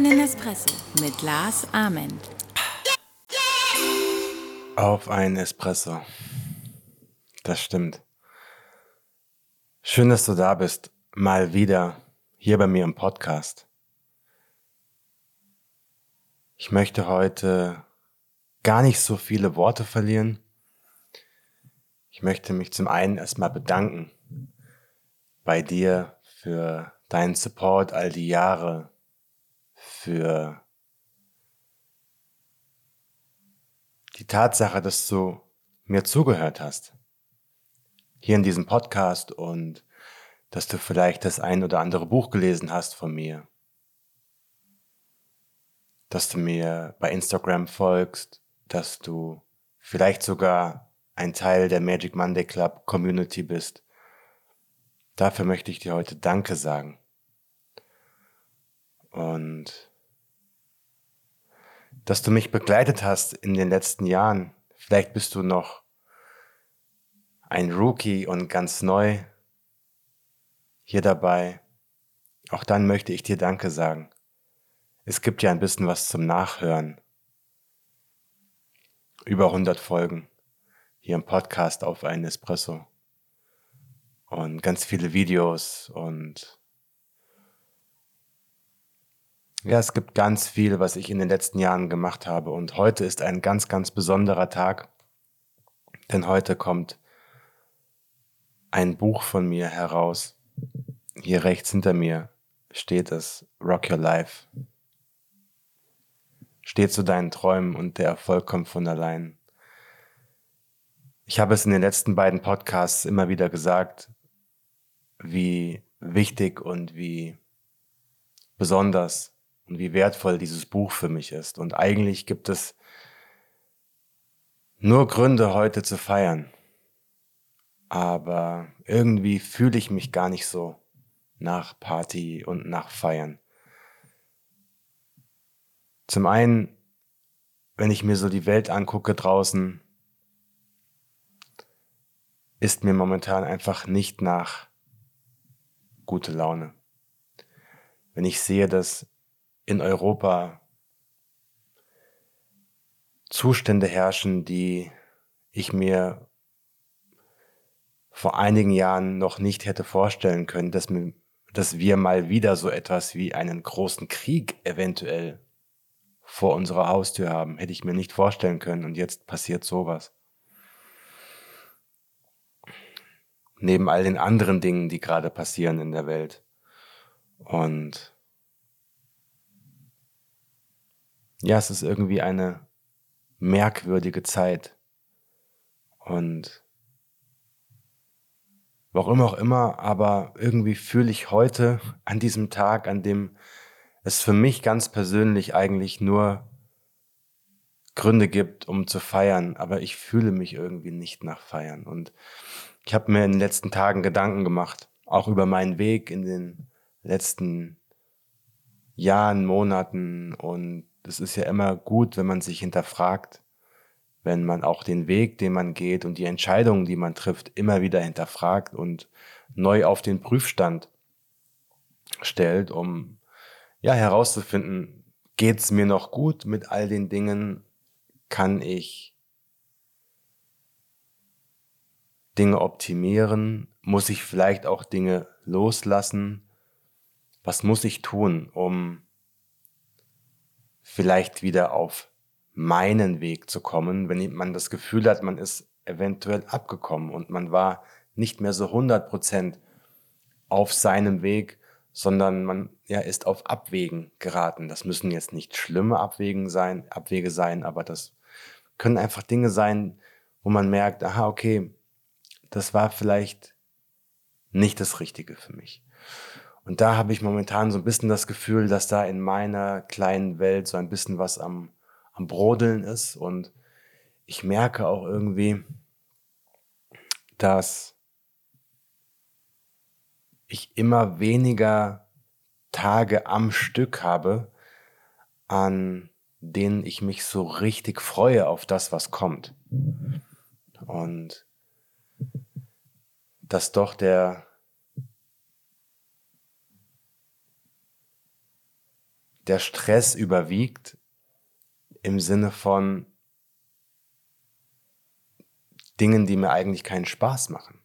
einen Espresso mit Lars Ament. Auf einen Espresso. Das stimmt. Schön, dass du da bist. Mal wieder hier bei mir im Podcast. Ich möchte heute gar nicht so viele Worte verlieren. Ich möchte mich zum einen erstmal bedanken bei dir für deinen Support all die Jahre, für die Tatsache, dass du mir zugehört hast. Hier in diesem Podcast und dass du vielleicht das ein oder andere Buch gelesen hast von mir. Dass du mir bei Instagram folgst, dass du vielleicht sogar ein Teil der Magic Monday Club Community bist. Dafür möchte ich dir heute Danke sagen. Und dass du mich begleitet hast in den letzten Jahren. Vielleicht bist du noch ein Rookie und ganz neu hier dabei. Auch dann möchte ich dir Danke sagen. Es gibt ja ein bisschen was zum Nachhören. Über 100 Folgen hier im Podcast auf einen Espresso. Und ganz viele Videos und ja, es gibt ganz viel, was ich in den letzten Jahren gemacht habe. Und heute ist ein ganz, ganz besonderer Tag. Denn heute kommt ein Buch von mir heraus. Hier rechts hinter mir steht es Rock Your Life. Steht zu deinen Träumen und der Erfolg kommt von allein. Ich habe es in den letzten beiden Podcasts immer wieder gesagt, wie wichtig und wie besonders und wie wertvoll dieses Buch für mich ist. Und eigentlich gibt es nur Gründe, heute zu feiern. Aber irgendwie fühle ich mich gar nicht so nach Party und nach Feiern. Zum einen, wenn ich mir so die Welt angucke draußen, ist mir momentan einfach nicht nach gute Laune. Wenn ich sehe, dass in Europa Zustände herrschen, die ich mir vor einigen Jahren noch nicht hätte vorstellen können, dass, mir, dass wir mal wieder so etwas wie einen großen Krieg eventuell vor unserer Haustür haben. Hätte ich mir nicht vorstellen können und jetzt passiert sowas. Neben all den anderen Dingen, die gerade passieren in der Welt. Und ja, es ist irgendwie eine merkwürdige Zeit. Und warum auch immer, aber irgendwie fühle ich heute an diesem Tag, an dem es für mich ganz persönlich eigentlich nur Gründe gibt, um zu feiern, aber ich fühle mich irgendwie nicht nach Feiern. Und ich habe mir in den letzten Tagen Gedanken gemacht, auch über meinen Weg in den letzten Jahren, Monaten und es ist ja immer gut, wenn man sich hinterfragt, wenn man auch den Weg, den man geht und die Entscheidungen, die man trifft, immer wieder hinterfragt und neu auf den Prüfstand stellt, um ja herauszufinden, geht es mir noch gut mit all den Dingen, kann ich Dinge optimieren, muss ich vielleicht auch Dinge loslassen, was muss ich tun, um vielleicht wieder auf meinen Weg zu kommen, wenn man das Gefühl hat, man ist eventuell abgekommen und man war nicht mehr so 100 Prozent auf seinem Weg, sondern man ja, ist auf Abwägen geraten. Das müssen jetzt nicht schlimme Abwägen sein, Abwege sein, aber das können einfach Dinge sein, wo man merkt, aha, okay, das war vielleicht nicht das Richtige für mich. Und da habe ich momentan so ein bisschen das Gefühl, dass da in meiner kleinen Welt so ein bisschen was am, am Brodeln ist. Und ich merke auch irgendwie, dass ich immer weniger Tage am Stück habe, an denen ich mich so richtig freue auf das, was kommt. Und dass doch der der Stress überwiegt im Sinne von Dingen, die mir eigentlich keinen Spaß machen.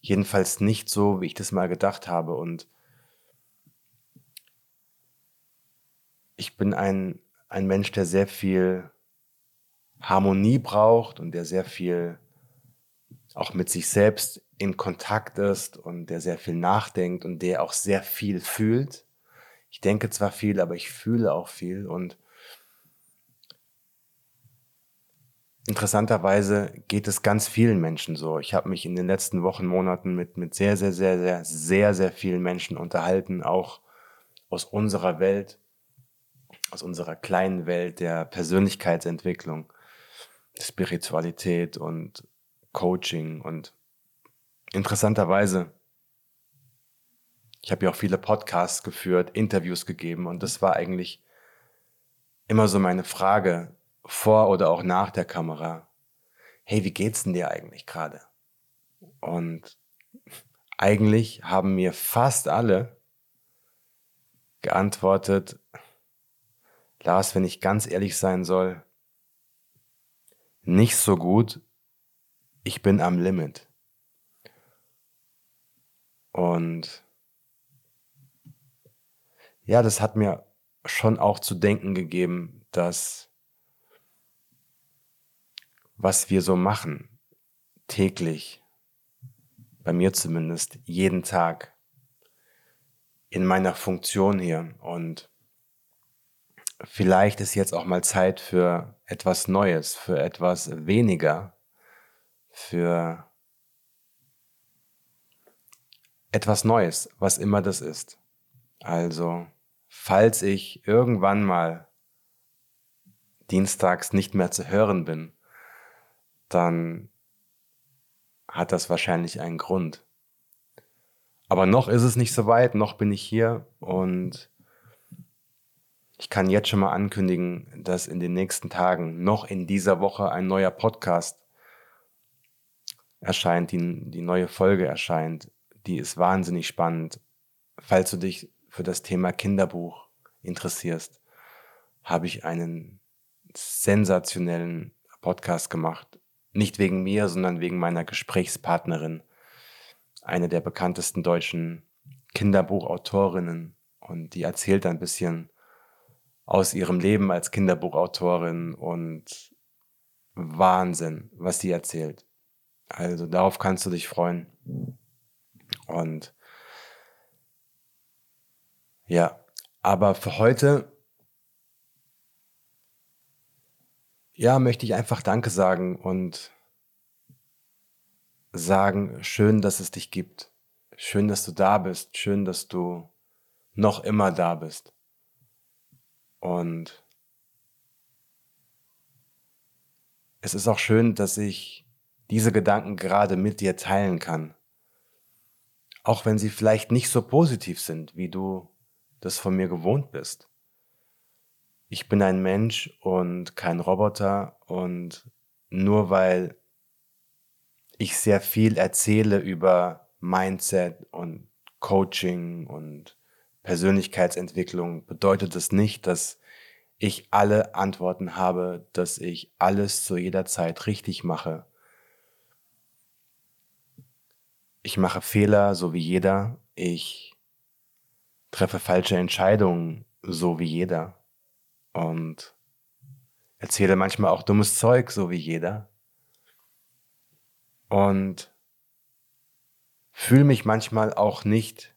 Jedenfalls nicht so, wie ich das mal gedacht habe. Und ich bin ein, ein Mensch, der sehr viel Harmonie braucht und der sehr viel auch mit sich selbst in Kontakt ist und der sehr viel nachdenkt und der auch sehr viel fühlt. Ich denke zwar viel, aber ich fühle auch viel und interessanterweise geht es ganz vielen Menschen so. Ich habe mich in den letzten Wochen, Monaten mit, mit sehr, sehr, sehr, sehr, sehr, sehr vielen Menschen unterhalten, auch aus unserer Welt, aus unserer kleinen Welt der Persönlichkeitsentwicklung, Spiritualität und Coaching und interessanterweise, ich habe ja auch viele Podcasts geführt, Interviews gegeben und das war eigentlich immer so meine Frage vor oder auch nach der Kamera. Hey, wie geht's denn dir eigentlich gerade? Und eigentlich haben mir fast alle geantwortet, Lars, wenn ich ganz ehrlich sein soll, nicht so gut, ich bin am Limit. Und ja, das hat mir schon auch zu denken gegeben, dass was wir so machen, täglich, bei mir zumindest, jeden Tag, in meiner Funktion hier. Und vielleicht ist jetzt auch mal Zeit für etwas Neues, für etwas weniger, für etwas Neues, was immer das ist. Also, falls ich irgendwann mal dienstags nicht mehr zu hören bin, dann hat das wahrscheinlich einen Grund. Aber noch ist es nicht so weit, noch bin ich hier und ich kann jetzt schon mal ankündigen, dass in den nächsten Tagen, noch in dieser Woche, ein neuer Podcast erscheint, die, die neue Folge erscheint. Die ist wahnsinnig spannend. Falls du dich für das Thema Kinderbuch interessierst, habe ich einen sensationellen Podcast gemacht nicht wegen mir, sondern wegen meiner Gesprächspartnerin, eine der bekanntesten deutschen Kinderbuchautorinnen. Und die erzählt ein bisschen aus ihrem Leben als Kinderbuchautorin und Wahnsinn, was sie erzählt. Also darauf kannst du dich freuen. Und ja, aber für heute ja, möchte ich einfach Danke sagen und sagen, schön, dass es dich gibt. Schön, dass du da bist. Schön, dass du noch immer da bist. Und es ist auch schön, dass ich diese Gedanken gerade mit dir teilen kann. Auch wenn sie vielleicht nicht so positiv sind, wie du das von mir gewohnt bist ich bin ein Mensch und kein Roboter und nur weil ich sehr viel erzähle über Mindset und Coaching und Persönlichkeitsentwicklung, bedeutet das nicht, dass ich alle Antworten habe, dass ich alles zu jeder Zeit richtig mache. Ich mache Fehler, so wie jeder. Ich treffe falsche Entscheidungen, so wie jeder und erzähle manchmal auch dummes Zeug, so wie jeder. Und fühle mich manchmal auch nicht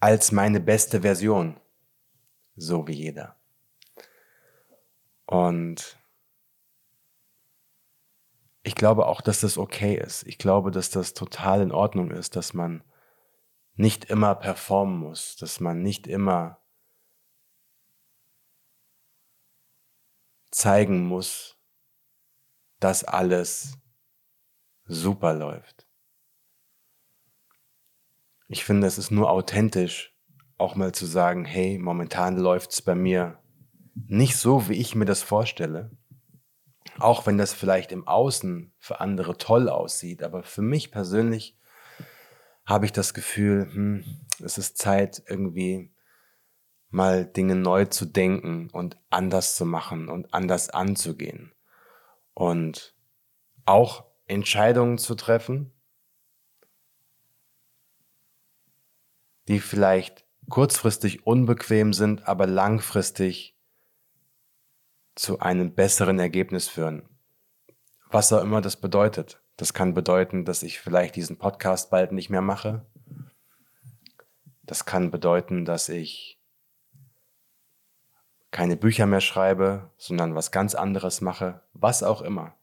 als meine beste Version, so wie jeder. Und ich glaube auch, dass das okay ist. Ich glaube, dass das total in Ordnung ist, dass man nicht immer performen muss, dass man nicht immer zeigen muss, dass alles super läuft. Ich finde, es ist nur authentisch, auch mal zu sagen, hey, momentan läuft es bei mir nicht so, wie ich mir das vorstelle, Auch wenn das vielleicht im Außen für andere toll aussieht, aber für mich persönlich habe ich das Gefühl, hm, es ist Zeit, irgendwie mal Dinge neu zu denken und anders zu machen und anders anzugehen. Und auch Entscheidungen zu treffen, die vielleicht kurzfristig unbequem sind, aber langfristig zu einem besseren Ergebnis führen. Was auch immer das bedeutet. Das kann bedeuten, dass ich vielleicht diesen Podcast bald nicht mehr mache. Das kann bedeuten, dass ich keine Bücher mehr schreibe, sondern was ganz anderes mache, was auch immer.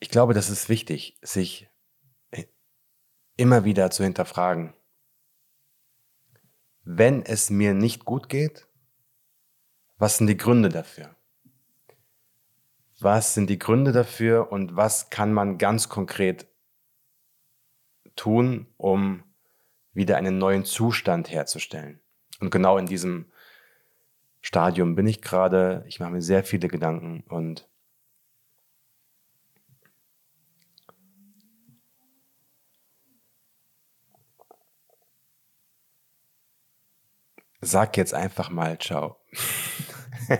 Ich glaube, das ist wichtig, sich immer wieder zu hinterfragen. Wenn es mir nicht gut geht, was sind die Gründe dafür? Was sind die Gründe dafür und was kann man ganz konkret tun, um wieder einen neuen Zustand herzustellen? Und genau in diesem Stadium bin ich gerade. Ich mache mir sehr viele Gedanken und sag jetzt einfach mal Ciao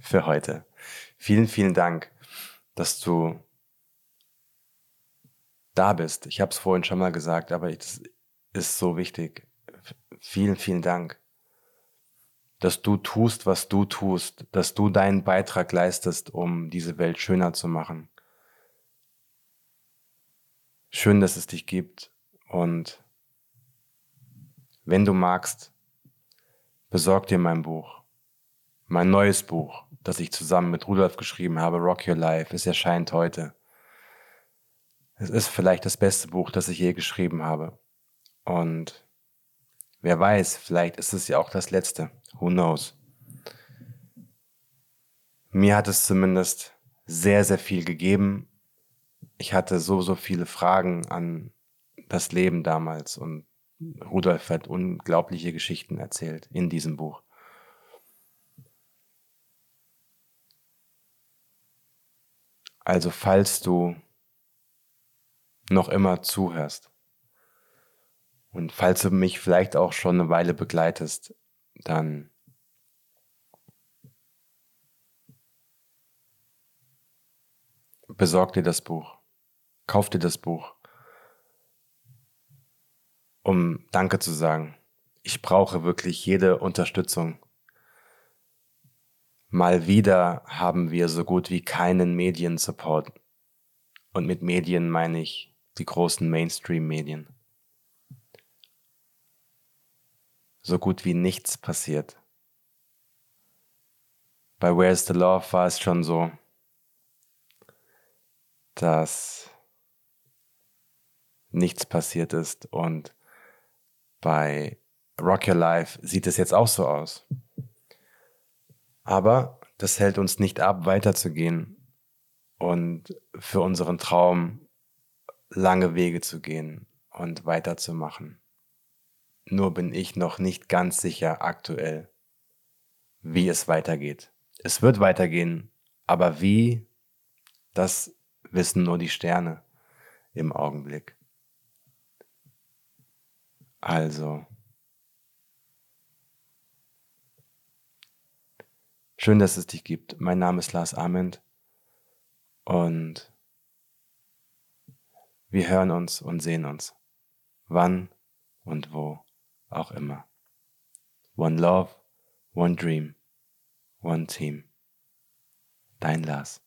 für heute. Vielen, vielen Dank, dass du da bist. Ich habe es vorhin schon mal gesagt, aber es ist so wichtig. Vielen, vielen Dank, dass du tust, was du tust, dass du deinen Beitrag leistest, um diese Welt schöner zu machen. Schön, dass es dich gibt und wenn du magst, besorg dir mein Buch. Mein neues Buch, das ich zusammen mit Rudolf geschrieben habe, Rock Your Life. Es erscheint heute. Es ist vielleicht das beste Buch, das ich je geschrieben habe. Und wer weiß, vielleicht ist es ja auch das letzte. Who knows? Mir hat es zumindest sehr, sehr viel gegeben. Ich hatte so, so viele Fragen an das Leben damals und Rudolf hat unglaubliche Geschichten erzählt in diesem Buch. Also falls du noch immer zuhörst und falls du mich vielleicht auch schon eine Weile begleitest, dann besorg dir das Buch, kauf dir das Buch um Danke zu sagen. Ich brauche wirklich jede Unterstützung. Mal wieder haben wir so gut wie keinen Mediensupport. Und mit Medien meine ich die großen Mainstream-Medien. So gut wie nichts passiert. Bei Where's the Love war es schon so, dass nichts passiert ist und bei Rock Your Life sieht es jetzt auch so aus. Aber das hält uns nicht ab, weiterzugehen und für unseren Traum lange Wege zu gehen und weiterzumachen. Nur bin ich noch nicht ganz sicher aktuell, wie es weitergeht. Es wird weitergehen, aber wie, das wissen nur die Sterne im Augenblick. Also. Schön, dass es dich gibt. Mein Name ist Lars Ament und wir hören uns und sehen uns. Wann und wo auch immer. One Love, One Dream, One Team. Dein Lars.